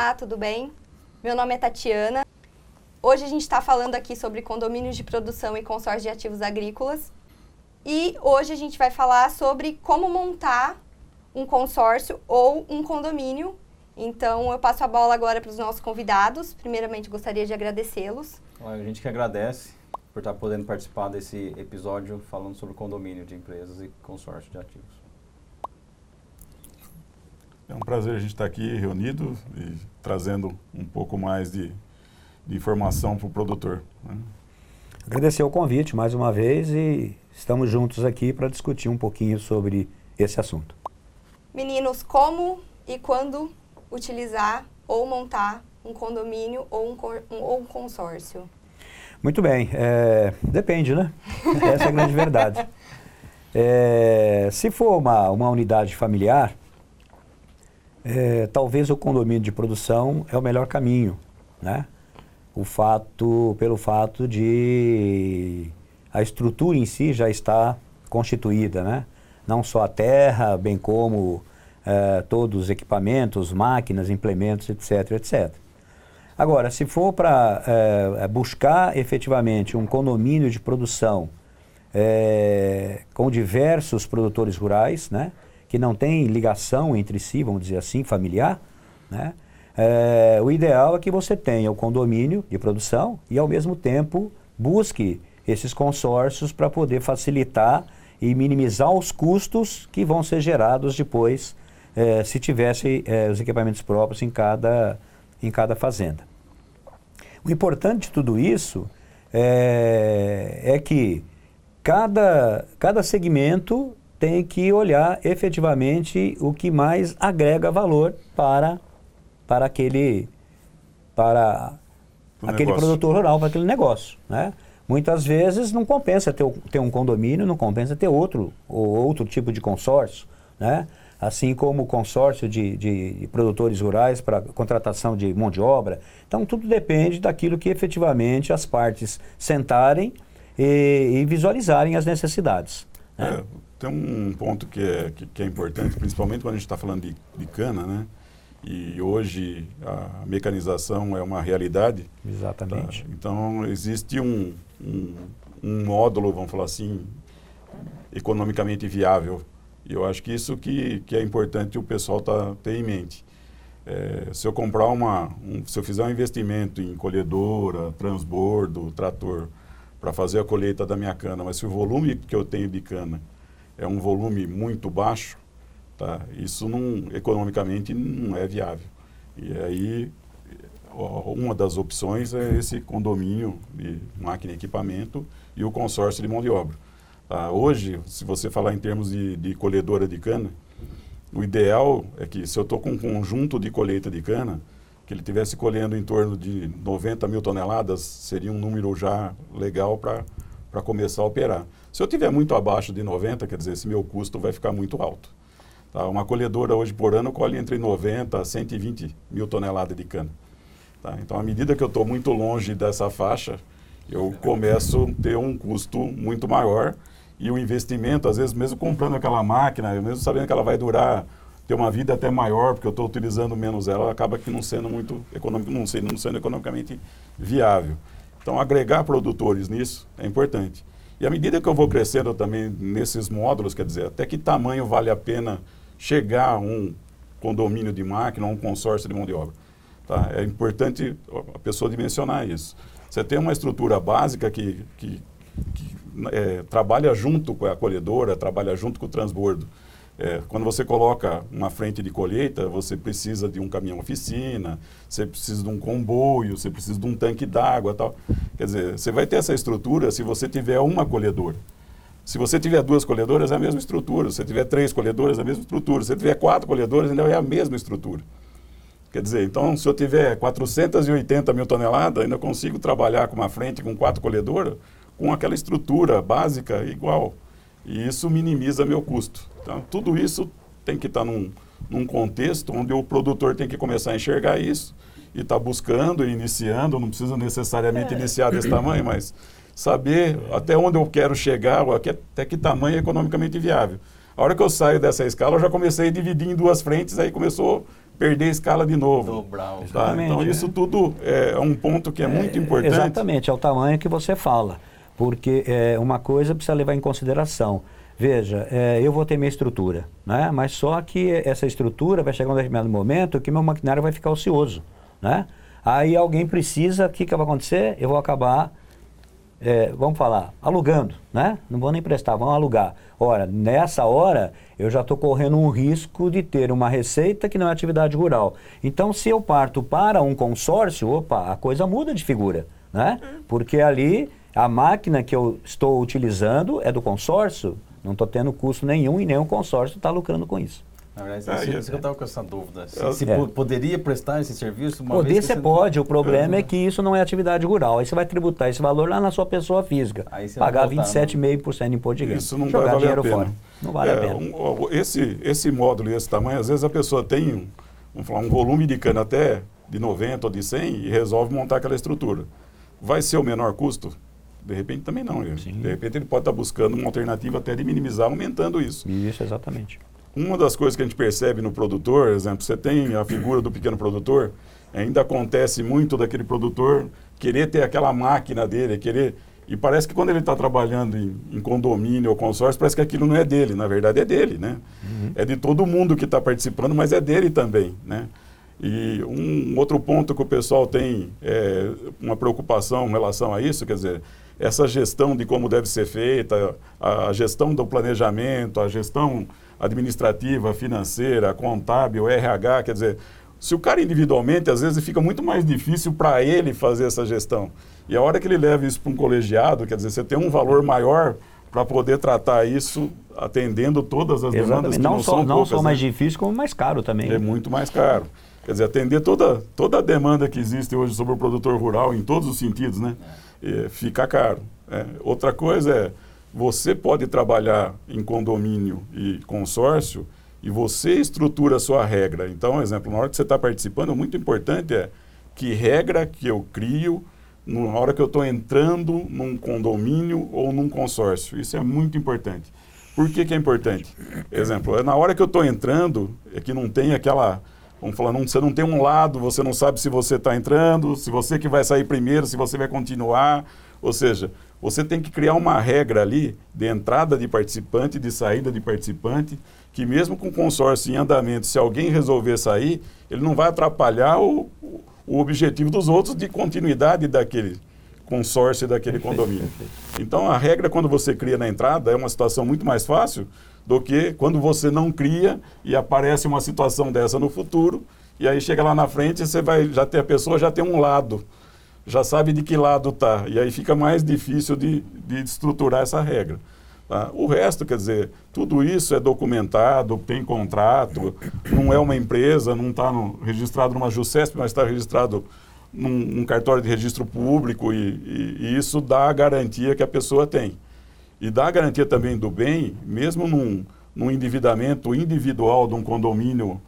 Olá, tudo bem? Meu nome é Tatiana. Hoje a gente está falando aqui sobre condomínios de produção e consórcio de ativos agrícolas. E hoje a gente vai falar sobre como montar um consórcio ou um condomínio. Então eu passo a bola agora para os nossos convidados. Primeiramente gostaria de agradecê-los. A gente que agradece por estar podendo participar desse episódio falando sobre condomínio de empresas e consórcio de ativos. É um prazer a gente estar aqui reunido e trazendo um pouco mais de, de informação para o produtor. Né? Agradecer o convite mais uma vez e estamos juntos aqui para discutir um pouquinho sobre esse assunto. Meninos, como e quando utilizar ou montar um condomínio ou um, um, ou um consórcio? Muito bem, é, depende, né? Essa é a grande verdade. É, se for uma, uma unidade familiar, é, talvez o condomínio de produção é o melhor caminho, né? O fato, pelo fato de a estrutura em si já está constituída, né? Não só a terra, bem como é, todos os equipamentos, máquinas, implementos, etc, etc. Agora, se for para é, buscar efetivamente um condomínio de produção é, com diversos produtores rurais, né? Que não tem ligação entre si, vamos dizer assim, familiar, né? É, o ideal é que você tenha o condomínio de produção e, ao mesmo tempo, busque esses consórcios para poder facilitar e minimizar os custos que vão ser gerados depois é, se tivesse é, os equipamentos próprios em cada, em cada fazenda. O importante de tudo isso é, é que cada, cada segmento tem que olhar efetivamente o que mais agrega valor para, para aquele, para aquele produtor rural, para aquele negócio. Né? Muitas vezes não compensa ter, ter um condomínio, não compensa ter outro, ou outro tipo de consórcio. Né? Assim como o consórcio de, de produtores rurais para contratação de mão de obra. Então, tudo depende daquilo que efetivamente as partes sentarem e, e visualizarem as necessidades. Né? É, tem um ponto que é, que, que é importante, principalmente quando a gente está falando de, de, cana, né? E hoje a mecanização é uma realidade. Exatamente. Tá? Então, existe um, um, um, módulo, vamos falar assim, economicamente viável. E eu acho que isso que, que é importante o pessoal tá, ter em mente. É, se eu comprar uma, um, se eu fizer um investimento em colhedora, transbordo, trator, para fazer a colheita da minha cana, mas se o volume que eu tenho de cana é um volume muito baixo, tá? isso não, economicamente não é viável. E aí, uma das opções é esse condomínio de máquina e equipamento e o consórcio de mão de obra. Tá? Hoje, se você falar em termos de, de colhedora de cana, o ideal é que se eu estou com um conjunto de colheita de cana, que ele tivesse colhendo em torno de 90 mil toneladas, seria um número já legal para começar a operar. Se eu tiver muito abaixo de 90, quer dizer, esse meu custo vai ficar muito alto. Tá? Uma colhedora hoje por ano colhe entre 90 a 120 mil toneladas de cana. Tá? Então, à medida que eu estou muito longe dessa faixa, eu começo a ter um custo muito maior e o investimento, às vezes, mesmo comprando aquela máquina, mesmo sabendo que ela vai durar, ter uma vida até maior, porque eu estou utilizando menos ela, acaba que não sendo muito econômico, não sendo, não sendo economicamente viável. Então, agregar produtores nisso é importante. E à medida que eu vou crescendo também nesses módulos, quer dizer, até que tamanho vale a pena chegar a um condomínio de máquina, ou um consórcio de mão de obra. Tá? É importante a pessoa dimensionar isso. Você tem uma estrutura básica que, que, que é, trabalha junto com a colhedora, trabalha junto com o transbordo. É, quando você coloca uma frente de colheita, você precisa de um caminhão oficina, você precisa de um comboio, você precisa de um tanque d'água tal. Quer dizer, você vai ter essa estrutura se você tiver uma colhedora. Se você tiver duas colhedoras, é a mesma estrutura. Se você tiver três colhedoras, é a mesma estrutura. Se você tiver quatro colhedoras, ainda é a mesma estrutura. Quer dizer, então, se eu tiver 480 mil toneladas, ainda consigo trabalhar com uma frente com quatro colhedoras, com aquela estrutura básica igual. E isso minimiza meu custo. Então, tudo isso tem que estar num, num contexto onde o produtor tem que começar a enxergar isso e está buscando e iniciando, não precisa necessariamente é. iniciar desse tamanho, mas saber até onde eu quero chegar, até que tamanho é economicamente viável. A hora que eu saio dessa escala, eu já comecei a dividir em duas frentes, aí começou a perder a escala de novo. Dobrar Tá? Exatamente, Então, é. isso tudo é um ponto que é, muito importante. Exatamente, é o tamanho que você fala. Porque é, uma coisa precisa levar em consideração. Veja, é, eu vou ter minha estrutura, né? mas só que essa estrutura vai chegar um determinado momento que meu maquinário vai ficar ocioso. Né? Aí alguém precisa, o que, que vai acontecer? Eu vou acabar, é, vamos falar, alugando, né? Não vou nem prestar, vamos alugar. Ora, nessa hora, eu já estou correndo um risco de ter uma receita que não é atividade rural. Então, se eu parto para um consórcio, opa, a coisa muda de figura, né? Porque ali, a máquina que eu estou utilizando é do consórcio, não estou tendo custo nenhum e nenhum consórcio está lucrando com isso. Na verdade, Ah, isso, é. isso que eu estava com essa dúvida. Se, É. se É. po- poderia prestar esse serviço uma Poder você não- pode, o problema é que isso não é atividade rural. Aí você vai tributar esse valor lá na sua pessoa física. Aí você vai pagar voltar, 27,5% de imposto de renda. Isso não Jogar vai valer dinheiro a pena. fora. Não vale É, a pena. um- esse, esse módulo e esse tamanho, às vezes a pessoa tem um, vamos falar, um volume de cana até de 90 ou de 100 e resolve montar aquela estrutura. Vai ser o menor custo? De repente também não. Sim. De repente ele pode estar buscando uma alternativa até de minimizar, aumentando isso. Isso, exatamente. Uma das coisas que a gente percebe no produtor, exemplo, você tem a figura do pequeno produtor, ainda acontece muito daquele produtor querer ter aquela máquina dele, querer. E parece que quando ele está trabalhando em, em condomínio ou consórcio, parece que aquilo não é dele. Na verdade, é dele, né? É de todo mundo que está participando, mas é dele também, né? E um outro ponto que o pessoal tem é, uma preocupação em relação a isso, quer dizer, essa gestão de como deve ser feita, a, gestão do planejamento, a gestão administrativa, financeira, contábil, RH, quer dizer, se o cara individualmente, às vezes fica muito mais difícil para ele fazer essa gestão. E a hora que ele leva isso para um colegiado, quer dizer, você tem um valor maior para poder tratar isso atendendo todas as demandas Exatamente. que Não, não, só, são não poucas, só né? mais difícil, como mais caro também. É muito mais caro. Quer dizer, atender toda, toda a demanda que existe hoje sobre o produtor rural, em todos os sentidos, né? É, fica caro. É. Outra coisa é, você pode trabalhar em condomínio e consórcio e você estrutura a sua regra. Então, exemplo, na hora que você está participando, muito importante é que regra que eu crio na hora que eu estou entrando num condomínio ou num consórcio. Isso é muito importante. Por que, que é importante? Exemplo, é na hora que eu estou entrando, é que não tem aquela. Vamos falar, não, você não tem um lado, você não sabe se você está entrando, se você que vai sair primeiro, se você vai continuar. Ou seja, você tem que criar uma regra ali de entrada de participante, de saída de participante, que mesmo com o consórcio em andamento, se alguém resolver sair, ele não vai atrapalhar o, o- objetivo dos outros de continuidade daquele consórcio daquele condomínio. Então, a regra, quando você cria na entrada, é uma situação muito mais fácil do que quando você não cria e aparece uma situação dessa no futuro, e aí chega lá na frente, você vai já ter a pessoa já tem um lado, já sabe de que lado está, e aí fica mais difícil de, de estruturar essa regra. tá? O resto, quer dizer, tudo isso é documentado, tem contrato, não é uma empresa, não está registrado numa JUCESP, mas está registrado num, num cartório de registro público e, e- e isso dá a garantia que a pessoa tem. E dá a garantia também do bem, mesmo num, num endividamento individual de um condomínio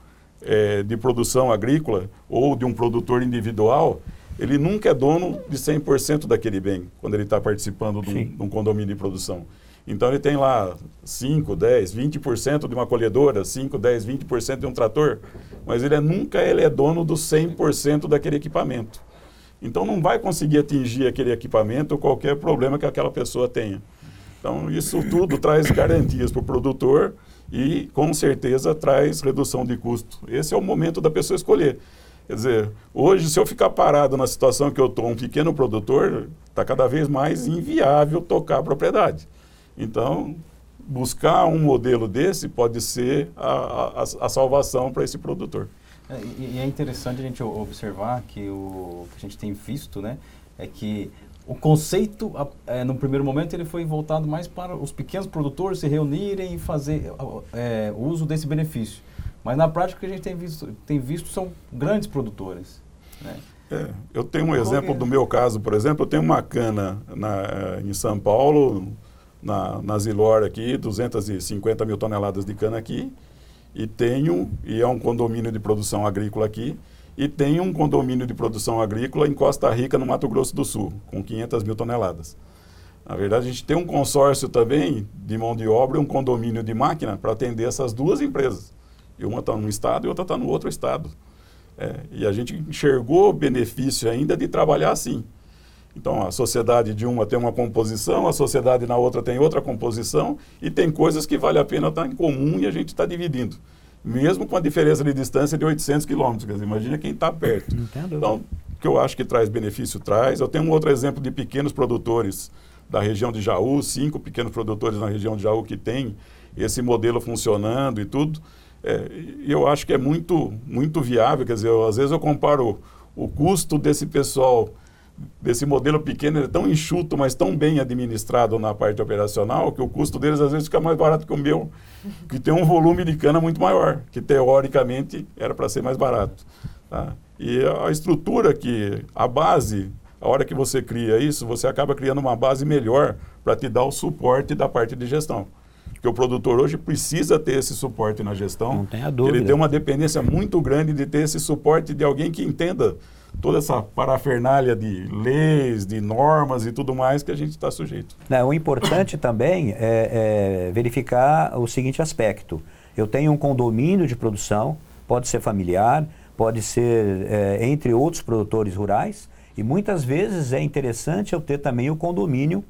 eh, de produção agrícola ou de um produtor individual, ele nunca é dono de 100% daquele bem, quando ele está participando de um, de um condomínio de produção. Então ele tem lá 5, 10, 20% de uma colhedora, 5, 10, 20% de um trator, mas ele é, nunca ele é dono do 100% daquele equipamento. Então não vai conseguir atingir aquele equipamento ou qualquer problema que aquela pessoa tenha. Então isso tudo traz garantias para o produtor e com certeza traz redução de custo. Esse é o momento da pessoa escolher. Quer dizer, hoje se eu ficar parado na situação que eu estou, um pequeno produtor, está cada vez mais inviável tocar a propriedade. Então, buscar um modelo desse pode ser a, a, a salvação para esse produtor. É, e, é interessante a gente observar que o que a gente tem visto, né, é que o conceito, é, no primeiro momento, ele foi voltado mais para os pequenos produtores se reunirem e fazer é, uso desse benefício. Mas na prática o que a gente tem visto, tem visto são grandes produtores. Né? É, eu tenho um exemplo é? do meu caso, por exemplo, eu tenho uma cana na, em São Paulo, na, na Zilor aqui, 250 mil toneladas de cana aqui, e tenho, e é um condomínio de produção agrícola aqui, e tenho um condomínio de produção agrícola em Costa Rica, no Mato Grosso do Sul, com 500 mil toneladas. Na verdade, a gente tem um consórcio também de mão de obra e um condomínio de máquina para atender essas duas empresas. E uma está num estado e outra está no outro estado. É, e a gente enxergou o benefício ainda de trabalhar assim. Então, a sociedade de uma tem uma composição, a sociedade na outra tem outra composição, e tem coisas que vale a pena estar em comum e a gente está dividindo. Mesmo com a diferença de distância de 800 quilômetros. Imagina quem está perto. Então, o que eu acho que traz benefício, traz. Eu tenho um outro exemplo de pequenos produtores da região de Jaú, cinco pequenos produtores na região de Jaú que tem esse modelo funcionando e tudo. É, eu acho que é muito, muito viável. Quer dizer, eu, às vezes eu comparo o, o custo desse pessoal desse modelo pequeno é tão enxuto, mas tão bem administrado na parte operacional, que o custo deles às vezes fica mais barato que o meu, que tem um volume de cana muito maior, que teoricamente era para ser mais barato. Tá? E a estrutura que, a base, a hora que você cria isso, você acaba criando uma base melhor para te dar o suporte da parte de gestão. Porque o produtor hoje precisa ter esse suporte na gestão. Não tem a dúvida. Ele tem uma dependência muito grande de ter esse suporte de alguém que entenda toda essa parafernália de leis, de normas e tudo mais que a gente está sujeito. Não, o importante também é, é, verificar o seguinte aspecto. Eu tenho um condomínio de produção, pode ser familiar, pode ser é, entre outros produtores rurais, e muitas vezes é interessante eu ter também o condomínio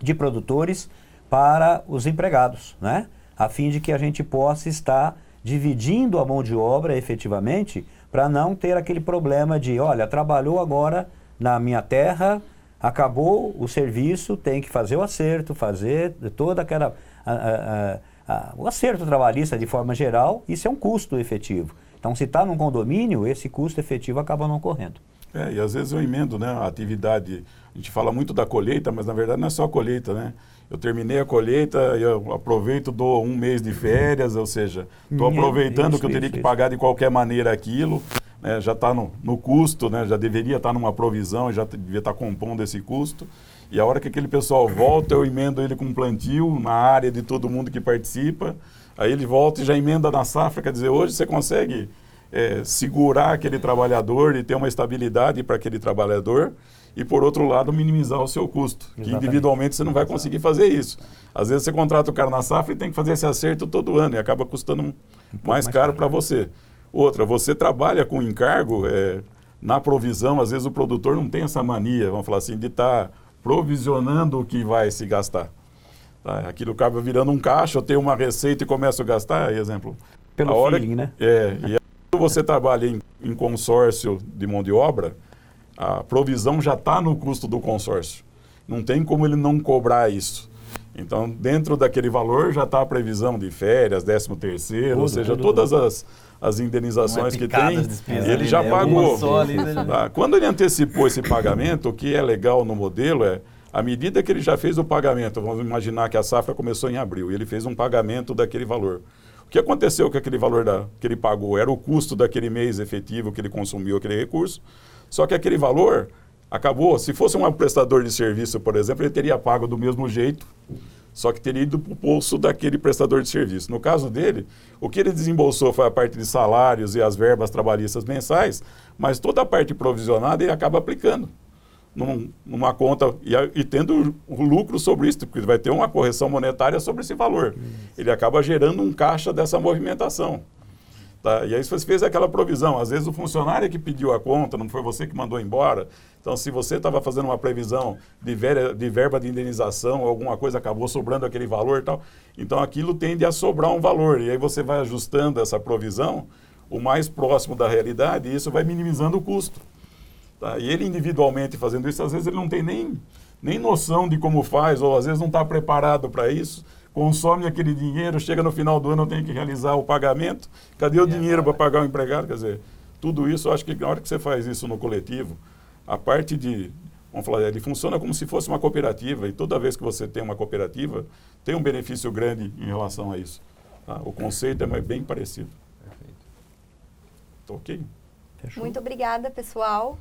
de produtores para os empregados, né? a fim de que a gente possa estar dividindo a mão de obra efetivamente para não ter aquele problema de, olha, trabalhou agora na minha terra, acabou o serviço, tem que fazer o acerto, fazer toda aquela. A, a, a, o acerto trabalhista de forma geral, isso é um custo efetivo. Então, se está num condomínio, esse custo efetivo acaba não ocorrendo. É, e às vezes eu emendo né, a atividade. A gente fala muito da colheita, mas na verdade não é só a colheita, né? Eu terminei a colheita, eu aproveito, dou um mês de férias, ou seja, estou aproveitando isso, que eu teria isso, que pagar de qualquer maneira aquilo, né, já está no, no, custo, né, já deveria estar tá numa provisão, já devia estar tá compondo esse custo. E a hora que aquele pessoal volta, eu emendo ele com um plantio na área de todo mundo que participa. Aí ele volta e já emenda na safra. Quer dizer, hoje você consegue é, segurar aquele trabalhador e ter uma estabilidade para aquele trabalhador e, por outro lado, minimizar o seu custo, Exatamente. que individualmente você não vai conseguir fazer isso. Às vezes você contrata o cara na safra e tem que fazer esse acerto todo ano e acaba custando um, mais, mais, caro para você. Outra, você trabalha com encargo é, na provisão, às vezes o produtor não tem essa mania, vamos falar assim, de estar tá provisionando o que vai se gastar. Tá? Aquilo acaba virando um caixa, eu tenho uma receita e começo a gastar, exemplo. Pelo a hora, feeling, né? É, e quando você trabalha em, em consórcio de mão de obra, a provisão já está no custo do consórcio. Não tem como ele não cobrar isso. Então, dentro daquele valor já está a previsão de férias, décimo terceiro, ou seja, tudo, todas tudo. as, as indenizações é que tem, ele já né? pagou. Tá? Quando ele antecipou esse pagamento, o que é legal no modelo é, à medida que ele já fez o pagamento, vamos imaginar que a safra começou em abril, e ele fez um pagamento daquele valor. Que aconteceu com aquele valor da, que ele pagou? Era o custo daquele mês efetivo que ele consumiu aquele recurso, só que aquele valor acabou. Se fosse um prestador de serviço, por exemplo, ele teria pago do mesmo jeito, só que teria ido para o bolso daquele prestador de serviço. No caso dele, o que ele desembolsou foi a parte de salários e as verbas trabalhistas mensais, mas toda a parte provisionada ele acaba aplicando num, numa conta e, e, tendo o lucro sobre isso, porque vai ter uma correção monetária sobre esse valor. Ele acaba gerando um caixa dessa movimentação. Tá? E aí você fez aquela provisão. Às vezes o funcionário é que pediu a conta, não foi você que mandou embora. Então, se você estava fazendo uma previsão de, ver, de verba de indenização, alguma coisa acabou sobrando aquele valor e tal, então aquilo tende a sobrar um valor. E aí você vai ajustando essa provisão o mais próximo da realidade e isso vai minimizando o custo. Tá? E ele individualmente fazendo isso, às vezes ele não tem nem, nem noção de como faz, ou às vezes não está preparado para isso consome aquele dinheiro, chega no final do ano, tem que realizar o pagamento. Cadê o é, dinheiro para pagar o empregado? Quer dizer, tudo isso, eu acho que na hora que você faz isso no coletivo, a parte de, vamos falar, ele funciona como se fosse uma cooperativa, e toda vez que você tem uma cooperativa, tem um benefício grande em relação a isso. Tá? O conceito é bem parecido. Perfeito. ok? Fechou. Muito obrigada, pessoal.